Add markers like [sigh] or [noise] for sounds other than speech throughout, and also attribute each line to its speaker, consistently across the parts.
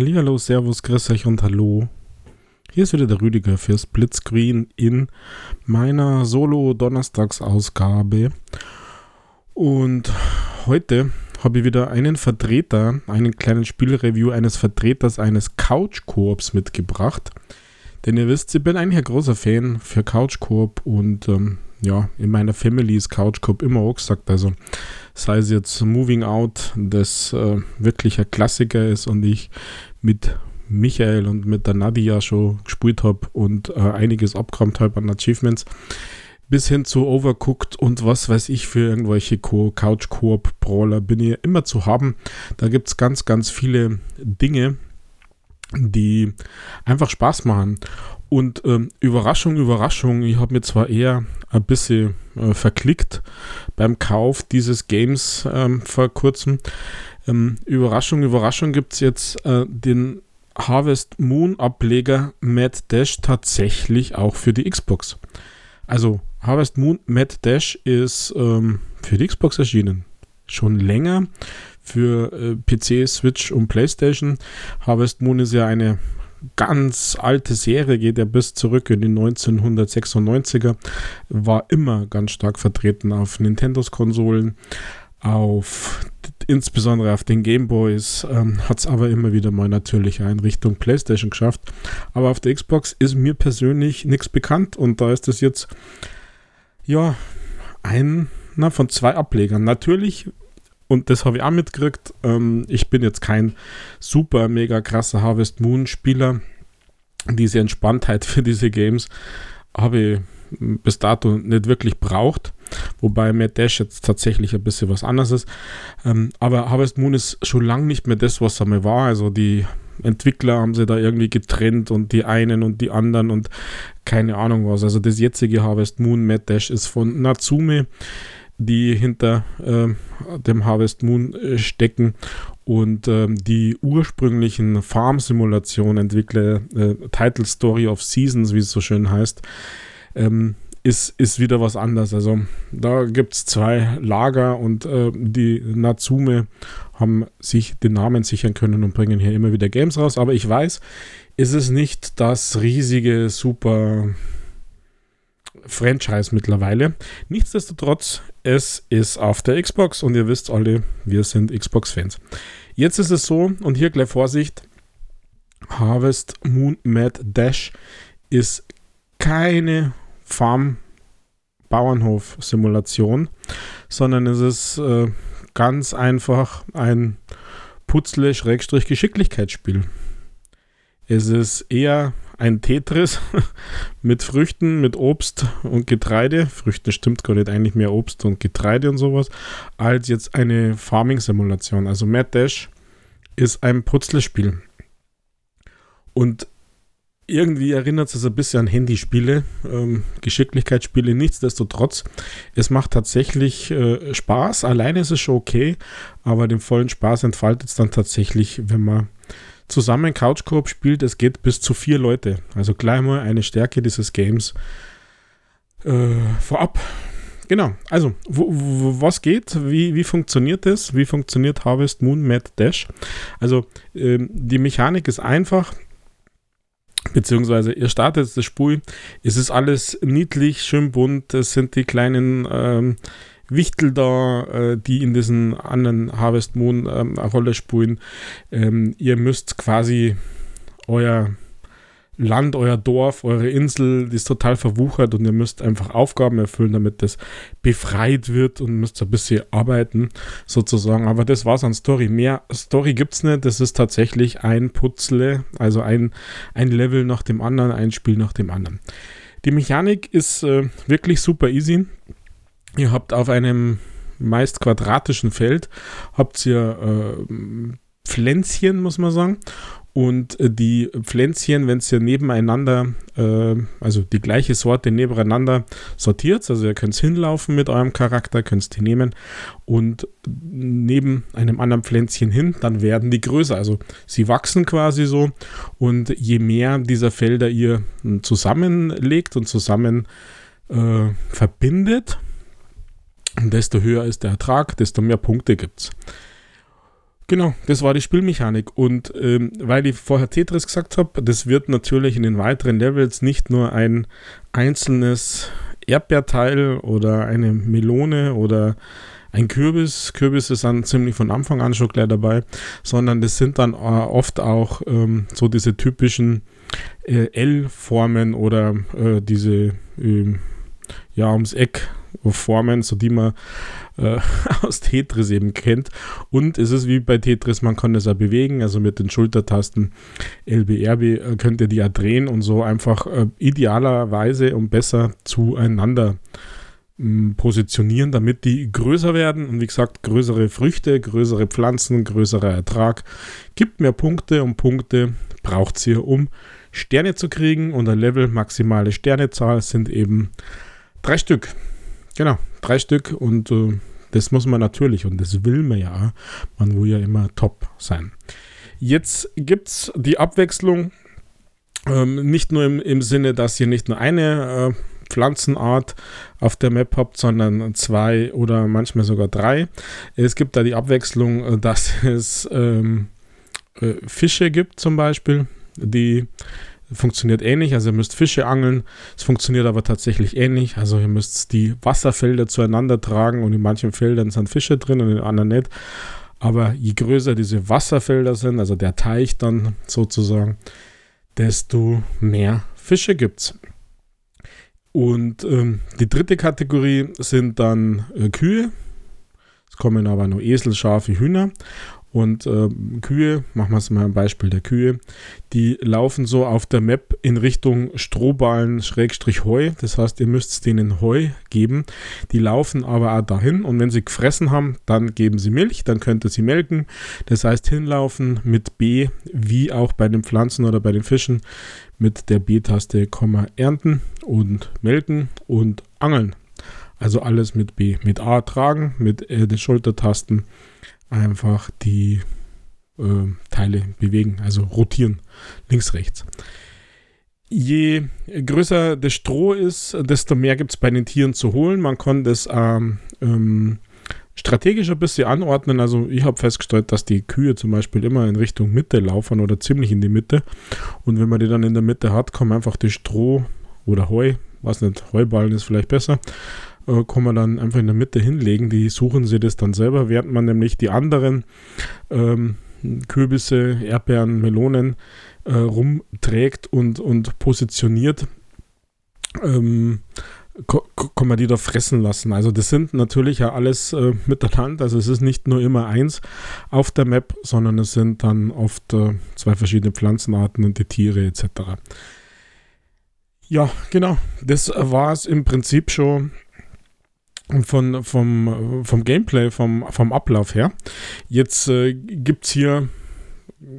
Speaker 1: Hallihallo, Servus, Grüß euch und Hallo. Hier ist wieder der Rüdiger für Splitscreen in meiner Solo-Donnerstagsausgabe. Und heute habe ich wieder einen Vertreter, einen kleinen Spielreview eines Vertreters eines Couch-Koops mitgebracht. Denn ihr wisst, ich bin eigentlich ein großer Fan für Couch-Koop und ähm, ja, in meiner Family ist Couch Coop immer auch gesagt. Also sei es jetzt Moving Out, das äh, wirklich ein Klassiker ist und ich mit Michael und mit der Nadia schon gespielt habe und äh, einiges abgeräumt habe an Achievements, bis hin zu Overcooked und was weiß ich für irgendwelche Co Couch-Koop-Brawler bin ich immer zu haben. Da gibt es ganz, ganz viele Dinge, die einfach Spaß machen. Und ähm, Überraschung, Überraschung, ich habe mir zwar eher ein bisschen äh, verklickt beim Kauf dieses Games ähm, vor kurzem. Ähm, Überraschung, Überraschung gibt es jetzt äh, den Harvest Moon Ableger Mad Dash tatsächlich auch für die Xbox. Also Harvest Moon Mad Dash ist ähm, für die Xbox erschienen. Schon länger für äh, PC, Switch und PlayStation. Harvest Moon ist ja eine ganz alte Serie, geht ja bis zurück in die 1996er, war immer ganz stark vertreten auf Nintendos Konsolen, auf insbesondere auf den Gameboys, ähm, hat es aber immer wieder mal natürlich in Richtung PlayStation geschafft. Aber auf der Xbox ist mir persönlich nichts bekannt und da ist es jetzt ja ein na, von zwei Ablegern. Natürlich und das habe ich auch mitgekriegt. Ähm, ich bin jetzt kein super mega krasser Harvest Moon Spieler. Diese Entspanntheit [laughs] für diese Games habe ich bis dato nicht wirklich braucht. Wobei Mad Dash jetzt tatsächlich ein bisschen was anderes ist. Ähm, aber Harvest Moon ist schon lange nicht mehr das, was er mal war. Also die Entwickler haben sie da irgendwie getrennt und die einen und die anderen und keine Ahnung was. Also das jetzige Harvest Moon Mad Dash ist von Natsume die hinter äh, dem Harvest Moon äh, stecken und äh, die ursprünglichen Farm-Simulation-Entwickler, äh, Title Story of Seasons, wie es so schön heißt, ähm, ist, ist wieder was anderes. Also da gibt es zwei Lager und äh, die Natsume haben sich den Namen sichern können und bringen hier immer wieder Games raus. Aber ich weiß, ist es nicht das riesige, super Franchise mittlerweile. Nichtsdestotrotz, es ist auf der Xbox und ihr wisst alle, wir sind Xbox-Fans. Jetzt ist es so, und hier gleich Vorsicht: Harvest Moon Mad Dash ist keine Farm-Bauernhof-Simulation, sondern es ist äh, ganz einfach ein Putzle-Geschicklichkeitsspiel. Es ist eher ein Tetris [laughs] mit Früchten, mit Obst und Getreide. Früchte stimmt gar nicht, eigentlich mehr Obst und Getreide und sowas, als jetzt eine Farming-Simulation. Also Mad Dash ist ein Putzlespiel. Und irgendwie erinnert es ein bisschen an Handyspiele, ähm, Geschicklichkeitsspiele, nichtsdestotrotz. Es macht tatsächlich äh, Spaß. Alleine ist es schon okay, aber den vollen Spaß entfaltet es dann tatsächlich, wenn man zusammen Couch Coop spielt, es geht bis zu vier Leute. Also gleich mal eine Stärke dieses Games äh, vorab. Genau, also wo, wo, was geht, wie, wie funktioniert das, wie funktioniert Harvest Moon Mad Dash? Also ähm, die Mechanik ist einfach, beziehungsweise ihr startet das Spiel, es ist alles niedlich, schön bunt, es sind die kleinen ähm, Wichtel da, äh, die in diesen anderen Harvest Moon ähm, eine Rolle spielen. Ähm, ihr müsst quasi euer Land, euer Dorf, eure Insel, die ist total verwuchert und ihr müsst einfach Aufgaben erfüllen, damit das befreit wird und müsst ein bisschen arbeiten, sozusagen. Aber das war's an Story. Mehr Story gibt's nicht. Das ist tatsächlich ein Putzle, also ein, ein Level nach dem anderen, ein Spiel nach dem anderen. Die Mechanik ist äh, wirklich super easy. Ihr habt auf einem meist quadratischen Feld, habt ihr äh, Pflänzchen, muss man sagen. Und äh, die Pflänzchen, wenn ihr nebeneinander, äh, also die gleiche Sorte nebeneinander sortiert, also ihr könnt hinlaufen mit eurem Charakter, könnt die nehmen und neben einem anderen Pflänzchen hin, dann werden die größer. Also sie wachsen quasi so und je mehr dieser Felder ihr zusammenlegt und zusammen äh, verbindet, desto höher ist der Ertrag, desto mehr Punkte gibt es. Genau, das war die Spielmechanik. Und ähm, weil ich vorher Tetris gesagt habe, das wird natürlich in den weiteren Levels nicht nur ein einzelnes Erdbeerteil oder eine Melone oder ein Kürbis. Kürbis ist dann ziemlich von Anfang an schon gleich dabei, sondern das sind dann äh, oft auch ähm, so diese typischen äh, L-Formen oder äh, diese äh, ja ums Eck Formen, so die man äh, [laughs] aus Tetris eben kennt. Und es ist wie bei Tetris, man kann das ja bewegen, also mit den Schultertasten LBRB äh, könnt ihr die ja drehen und so einfach äh, idealerweise und besser zueinander mh, positionieren, damit die größer werden. Und wie gesagt, größere Früchte, größere Pflanzen, größerer Ertrag gibt mehr Punkte und Punkte braucht es hier, um Sterne zu kriegen. Und der Level maximale Sternezahl sind eben drei Stück. Genau, drei Stück und äh, das muss man natürlich und das will man ja. Man will ja immer top sein. Jetzt gibt es die Abwechslung ähm, nicht nur im, im, Sinne, dass ihr nicht nur eine äh, Pflanzenart auf der Map habt, sondern zwei oder manchmal sogar drei. Es gibt da die Abwechslung, äh, dass [laughs] es ähm, äh, Fische gibt zum Beispiel, die funktioniert ähnlich. Also ihr müsst Fische angeln. Es funktioniert aber tatsächlich ähnlich. Also ihr müsst die Wasserfelder zueinander tragen und in manchen Feldern sind Fische drin und in anderen nicht. Aber je größer diese Wasserfelder sind, also der Teich dann sozusagen, desto mehr Fische gibt es. Und ähm, die dritte Kategorie sind dann äh, Kühe. Es kommen aber nur Esel, Schafe, Hühner. Und äh, Kühe, machen wir es mal ein Beispiel der Kühe, die laufen so auf der Map in Richtung Strohballen Schrägstrich Heu. Das heißt, ihr müsst denen Heu geben. Die laufen aber auch dahin und wenn sie gefressen haben, dann geben sie Milch, dann könnt ihr sie melken. Das heißt, hinlaufen mit B, wie auch bei den Pflanzen oder bei den Fischen, mit der B-Taste ernten und melken und angeln. Also alles mit B. Mit A tragen, mit äh, den Schultertasten einfach die äh, Teile bewegen, also rotieren, links, rechts. Je größer das Stroh ist, desto mehr gibt es bei den Tieren zu holen. Man kann das ähm, ähm, strategisch ein bisschen anordnen. Also ich habe festgestellt, dass die Kühe zum Beispiel immer in Richtung Mitte laufen oder ziemlich in die Mitte. Und wenn man die dann in der Mitte hat, man einfach das Stroh oder Heu, was nicht, Heuballen ist vielleicht besser, äh, kann man dann einfach in der Mitte hinlegen. Die suchen sie das dann selber, während man nämlich die anderen ähm, Kürbisse, Erdbeeren, Melonen äh, rumträgt und, und positioniert. Ähm, kann man die da fressen lassen. Also das sind natürlich ja alles äh, miteinander. Also es ist nicht nur immer eins auf der Map, sondern es sind dann oft äh, zwei verschiedene Pflanzenarten und die Tiere etc. Ja, genau. Das war es im Prinzip schon von, vom, vom Gameplay, vom, vom Ablauf her. Jetzt äh, gibt es hier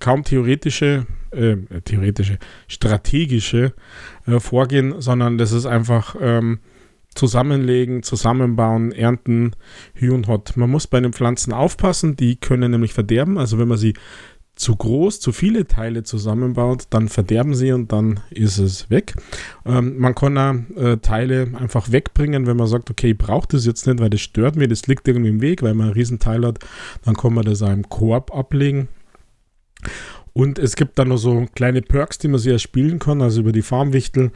Speaker 1: kaum theoretische, äh, theoretische, strategische äh, Vorgehen, sondern das ist einfach ähm, zusammenlegen, zusammenbauen, ernten, Hü und Hot. Man muss bei den Pflanzen aufpassen, die können nämlich verderben. Also wenn man sie zu groß, zu viele Teile zusammenbaut, dann verderben sie und dann ist es weg. Ähm, man kann auch äh, Teile einfach wegbringen, wenn man sagt, okay, ich brauche das jetzt nicht, weil das stört mir, das liegt irgendwie im Weg, weil man ein Riesenteil hat, dann kann man das auch im Korb ablegen. Und es gibt dann noch so kleine Perks, die man sich erspielen kann, also über die Farmwichtel,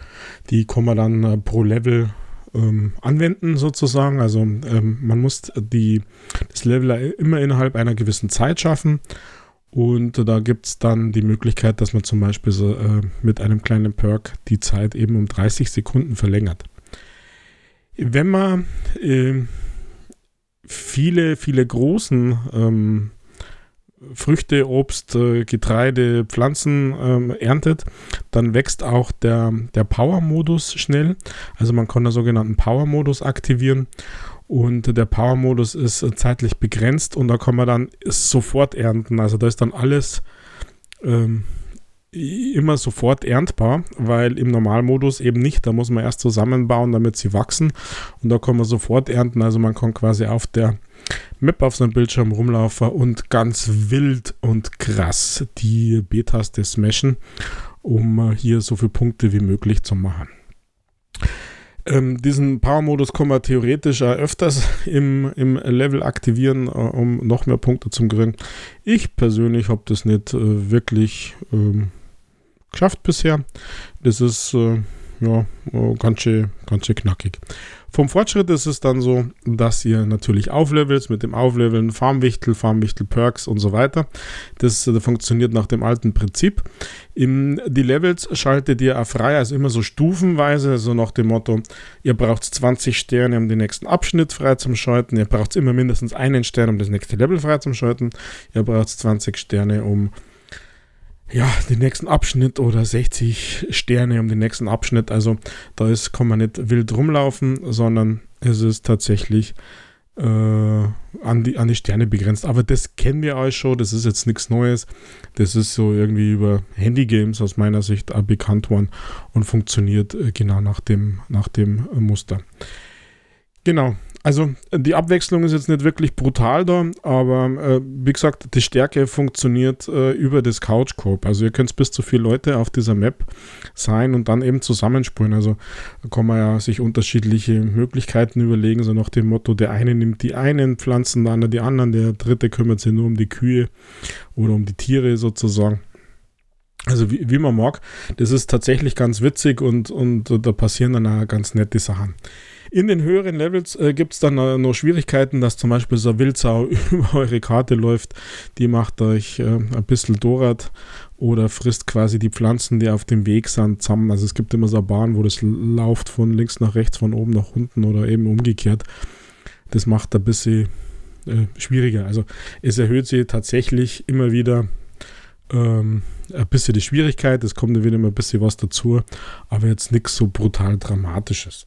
Speaker 1: die kann man dann äh, pro Level ähm, anwenden sozusagen. Also ähm, man muss die, das Level immer innerhalb einer gewissen Zeit schaffen. Und da gibt es dann die Möglichkeit, dass man zum Beispiel so, äh, mit einem kleinen Perk die Zeit eben um 30 Sekunden verlängert. Wenn man äh, viele, viele großen ähm, Früchte, Obst, äh, Getreide, Pflanzen ähm, erntet, dann wächst auch der, der Power-Modus schnell. Also man kann den sogenannten Power-Modus aktivieren und der Power-Modus ist zeitlich begrenzt und da kann man dann sofort ernten. Also da ist dann alles ähm, immer sofort erntbar, weil im Normalmodus eben nicht. Da muss man erst zusammenbauen, damit sie wachsen. Und da kann man sofort ernten. Also man kann quasi auf der Map auf seinem Bildschirm rumlaufen und ganz wild und krass die B-Taste smashen, um äh, hier so viele Punkte wie möglich zu machen. Ähm, diesen Power-Modus kann man theoretisch auch öfters [laughs] im, im Level aktivieren, äh, um noch mehr Punkte zu kriegen. Ich persönlich habe das nicht äh, wirklich ähm, geschafft bisher. Das ist äh, ja ganz schön, ganz schön knackig. Vom Fortschritt ist es dann so, dass ihr natürlich auflevelt mit dem Aufleveln Farmwichtel, Farmwichtel Perks und so weiter. Das äh, funktioniert nach dem alten Prinzip. In die Levels schaltet ihr auch frei, also immer so stufenweise, also nach dem Motto, ihr braucht 20 Sterne, um den nächsten Abschnitt frei zu schalten. Ihr braucht immer mindestens einen Stern, um das nächste Level frei zu schalten. Ihr braucht 20 Sterne, um ja, den nächsten Abschnitt oder 60 Sterne um den nächsten Abschnitt. Also da ist, kann man nicht wild rumlaufen, sondern es ist tatsächlich äh, an, die, an die Sterne begrenzt. Aber das kennen wir euch schon, das ist jetzt nichts Neues. Das ist so irgendwie über Handy-Games aus meiner Sicht bekannt worden und funktioniert äh, genau nach dem, nach dem Muster. Genau, also die Abwechslung ist jetzt nicht wirklich brutal da, aber äh, wie gesagt, die Stärke funktioniert äh, über das Couch Coop. Also ihr könnt bis zu vier Leute auf dieser Map sein und dann eben zusammenspielen. Also da kann man ja sich unterschiedliche Möglichkeiten überlegen, so nach dem Motto, der eine nimmt die einen Pflanzen, der andere die anderen, der dritte kümmert sich nur um die Kühe oder um die Tiere sozusagen. Also wie, wie man mag, das ist tatsächlich ganz witzig und, und da passieren dann auch ganz nette Sachen. In den höheren Levels äh, gibt es dann äh, noch Schwierigkeiten, dass zum Beispiel so Wildsau [laughs] über eure Karte läuft. Die macht euch äh, ein bisschen Dorat oder frisst quasi die Pflanzen, die auf dem Weg sind, zusammen. Also es gibt immer so eine Bahn, wo das läuft von links nach rechts, von oben nach unten oder eben umgekehrt. Das macht ein bisschen äh, schwieriger. Also es erhöht sich tatsächlich immer wieder ähm, ein bisschen die Schwierigkeit. Es kommt wieder immer ein bisschen was dazu, aber jetzt nichts so brutal Dramatisches.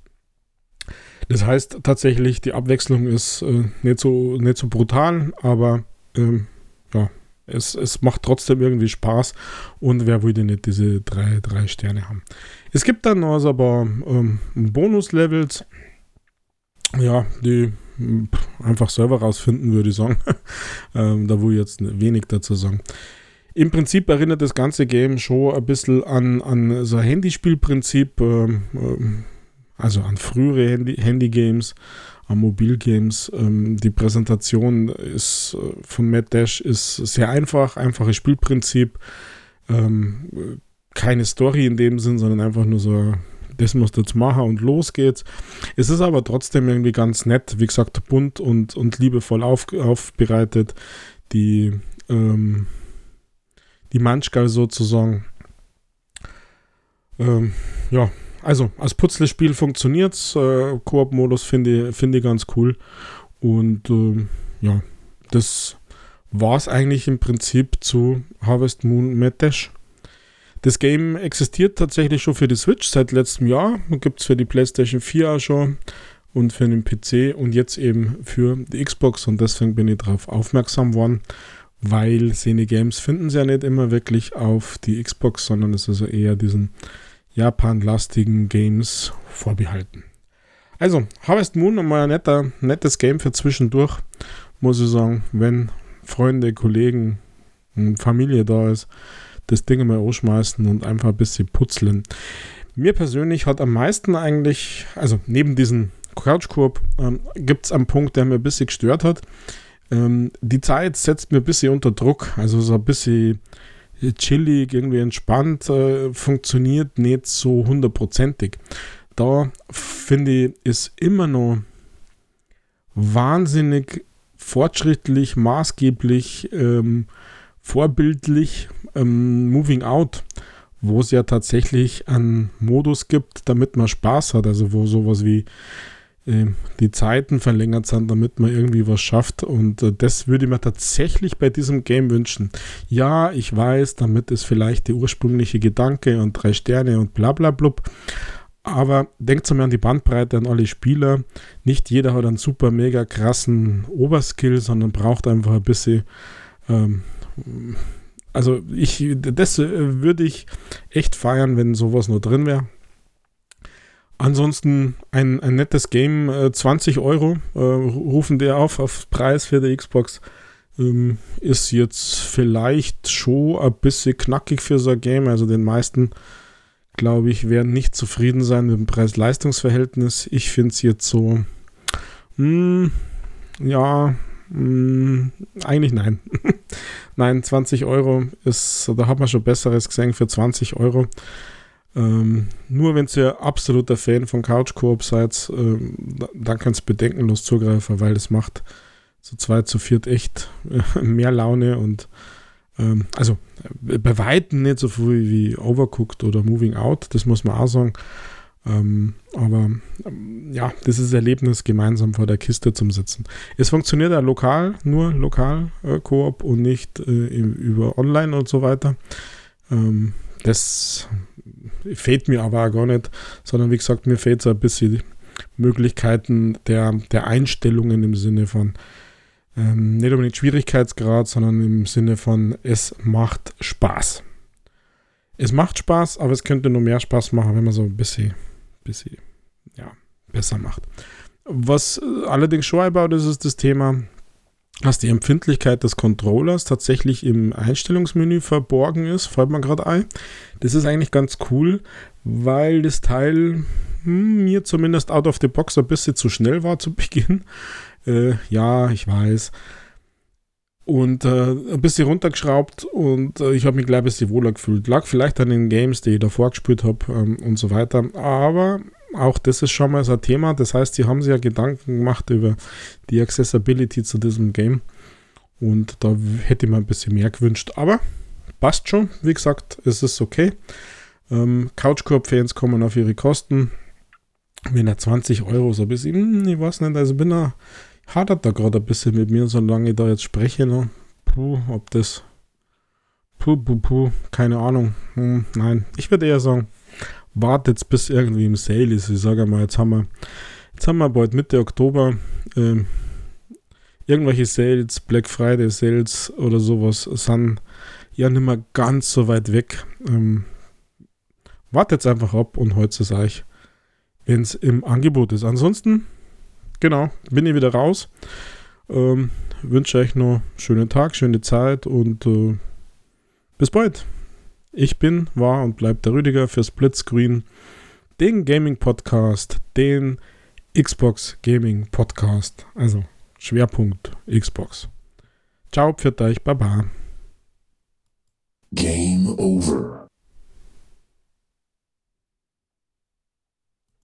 Speaker 1: Das heißt tatsächlich, die Abwechslung ist äh, nicht, so, nicht so brutal, aber ähm, ja, es, es macht trotzdem irgendwie Spaß und wer würde nicht diese drei, drei Sterne haben. Es gibt dann also aber ähm, Bonus-Levels, ja, die einfach selber rausfinden, würde ich sagen. [laughs] ähm, da wo ich jetzt wenig dazu sagen. Im Prinzip erinnert das ganze Game schon ein bisschen an, an so ein Handyspielprinzip. Ähm, ähm, also an frühere Handy, Handy-Games, an Mobilgames. Ähm, die Präsentation ist äh, von Matt Dash ist sehr einfach, einfaches Spielprinzip. Ähm, keine Story in dem Sinn, sondern einfach nur so, das musst du jetzt machen und los geht's. Es ist aber trotzdem irgendwie ganz nett, wie gesagt, bunt und, und liebevoll auf, aufbereitet. Die, ähm, die Manchgal sozusagen. Ähm, ja, also als Putzlespiel funktioniert es. Äh, Koop-Modus finde ich, find ich ganz cool. Und äh, ja, das war es eigentlich im Prinzip zu Harvest Moon Mad Dash. Das Game existiert tatsächlich schon für die Switch seit letztem Jahr. Gibt es für die PlayStation 4 auch schon und für den PC und jetzt eben für die Xbox. Und deswegen bin ich darauf aufmerksam worden, weil Szene Games finden sie ja nicht immer wirklich auf die Xbox, sondern es ist also eher diesen Japan-lastigen Games vorbehalten. Also, Harvest Moon mal ein netter, nettes Game für zwischendurch, muss ich sagen, wenn Freunde, Kollegen, Familie da ist, das Ding mal ausschmeißen und einfach ein bisschen putzeln. Mir persönlich hat am meisten eigentlich, also neben diesem Couchkorb, ähm, gibt es einen Punkt, der mir ein bisschen gestört hat. Ähm, die Zeit setzt mir ein bisschen unter Druck, also so ein bisschen chillig, irgendwie entspannt, äh, funktioniert nicht so hundertprozentig. Da finde ich, ist immer noch wahnsinnig fortschrittlich, maßgeblich, ähm, vorbildlich ähm, Moving Out, wo es ja tatsächlich einen Modus gibt, damit man Spaß hat. Also wo sowas wie die Zeiten verlängert sind, damit man irgendwie was schafft. Und äh, das würde ich mir tatsächlich bei diesem Game wünschen. Ja, ich weiß, damit ist vielleicht der ursprüngliche Gedanke und drei Sterne und bla bla blub. Aber denkt mal an die Bandbreite an alle Spieler. Nicht jeder hat einen super mega krassen Oberskill, sondern braucht einfach ein bisschen. Ähm, also ich, das äh, würde ich echt feiern, wenn sowas nur drin wäre. Ansonsten ein, ein nettes Game, äh, 20 Euro äh, rufen der auf, auf Preis für die Xbox. Ähm, ist jetzt vielleicht schon ein bisschen knackig für so ein Game. Also den meisten glaube ich, werden nicht zufrieden sein mit dem Preis-Leistungs-Verhältnis. Ich finde es jetzt so, mh, hm, ja, mh, hm, eigentlich nein. [laughs] nein, 20 Euro ist, da hat man schon Besseres gesehen für 20 Euro. Ähm, nur wenn ihr absoluter Fan von Couch Coop seid, ähm, dann kannst du bedenkenlos zugreifen, weil es macht zu zweit, zu viert echt äh, mehr Laune und ähm, also äh, bei Weitem nicht so viel wie Overcooked oder Moving Out, das muss man auch sagen. Ähm, aber ähm, ja, das ist das Erlebnis, gemeinsam vor der Kiste zum Sitzen. Es funktioniert ja lokal, nur lokal äh, Koop und nicht äh, über Online und so weiter. Ähm, das fehlt mir aber auch gar nicht, sondern wie gesagt, mir fehlt so ein bisschen Möglichkeiten der, der Einstellungen im Sinne von ähm, nicht unbedingt Schwierigkeitsgrad, sondern im Sinne von es macht Spaß. Es macht Spaß, aber es könnte nur mehr Spaß machen, wenn man so ein bisschen, bisschen ja, besser macht. Was allerdings schon einbaut ist, ist das Thema, dass die Empfindlichkeit des Controllers tatsächlich im Einstellungsmenü verborgen ist, fällt mir gerade ein. Das ist eigentlich ganz cool, weil das Teil hm, mir zumindest out of the box ein bisschen zu schnell war zu [laughs] Beginn. Äh, ja, ich weiß. Und äh, ein bisschen runtergeschraubt und äh, ich habe mich gleich ein bisschen wohler gefühlt. Lag vielleicht an den Games, die ich davor gespielt habe ähm, und so weiter. Aber auch das ist schon mal so ein Thema. Das heißt, die haben sich ja Gedanken gemacht über die Accessibility zu diesem Game. Und da hätte mir ein bisschen mehr gewünscht. Aber passt schon. Wie gesagt, es ist okay. Ähm, Couchcorp-Fans kommen auf ihre Kosten. Wenn er 20 Euro so ein bisschen, hm, ich weiß nicht, also bin er hadert da gerade ein bisschen mit mir, solange ich da jetzt spreche. Ne? Puh, ob das. Puh, puh, puh, keine Ahnung. Hm, nein, ich würde eher sagen, wartet bis irgendwie im Sale ist. Ich sage mal, jetzt haben wir, jetzt haben wir bald Mitte Oktober. Ähm, irgendwelche Sales, Black Friday Sales oder sowas sind ja nicht mehr ganz so weit weg. Ähm, wartet einfach ab und heute es euch, wenn es im Angebot ist. Ansonsten genau, bin ich wieder raus. Ähm, wünsche euch noch einen schönen Tag, schöne Zeit und äh, bis bald. Ich bin, war und bleibt der Rüdiger für Splitscreen, den Gaming Podcast, den Xbox Gaming Podcast. Also Schwerpunkt Xbox. Ciao, pfiat euch, baba. Game over.